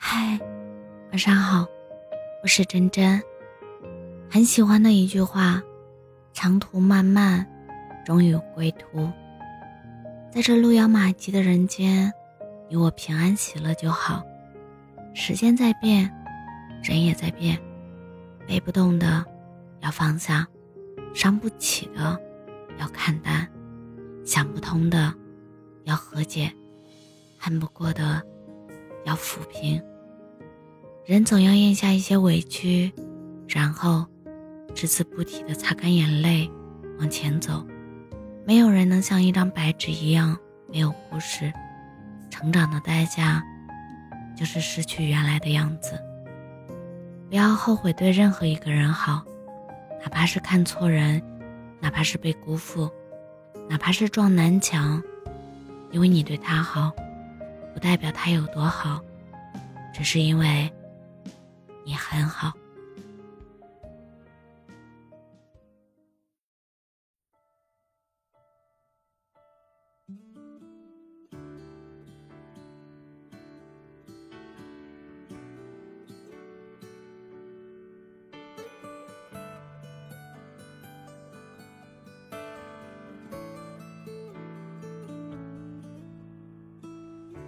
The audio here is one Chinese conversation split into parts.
嗨，晚上好，我是真真。很喜欢的一句话：“长途漫漫，终有归途。”在这路遥马急的人间，你我平安喜乐就好。时间在变，人也在变，背不动的要放下，伤不起的要看淡，想不通的要和解，恨不过的要抚平。人总要咽下一些委屈，然后只字不提的擦干眼泪，往前走。没有人能像一张白纸一样没有故事。成长的代价，就是失去原来的样子。不要后悔对任何一个人好，哪怕是看错人，哪怕是被辜负，哪怕是撞南墙，因为你对他好，不代表他有多好，只是因为。你很好。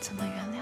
怎么原谅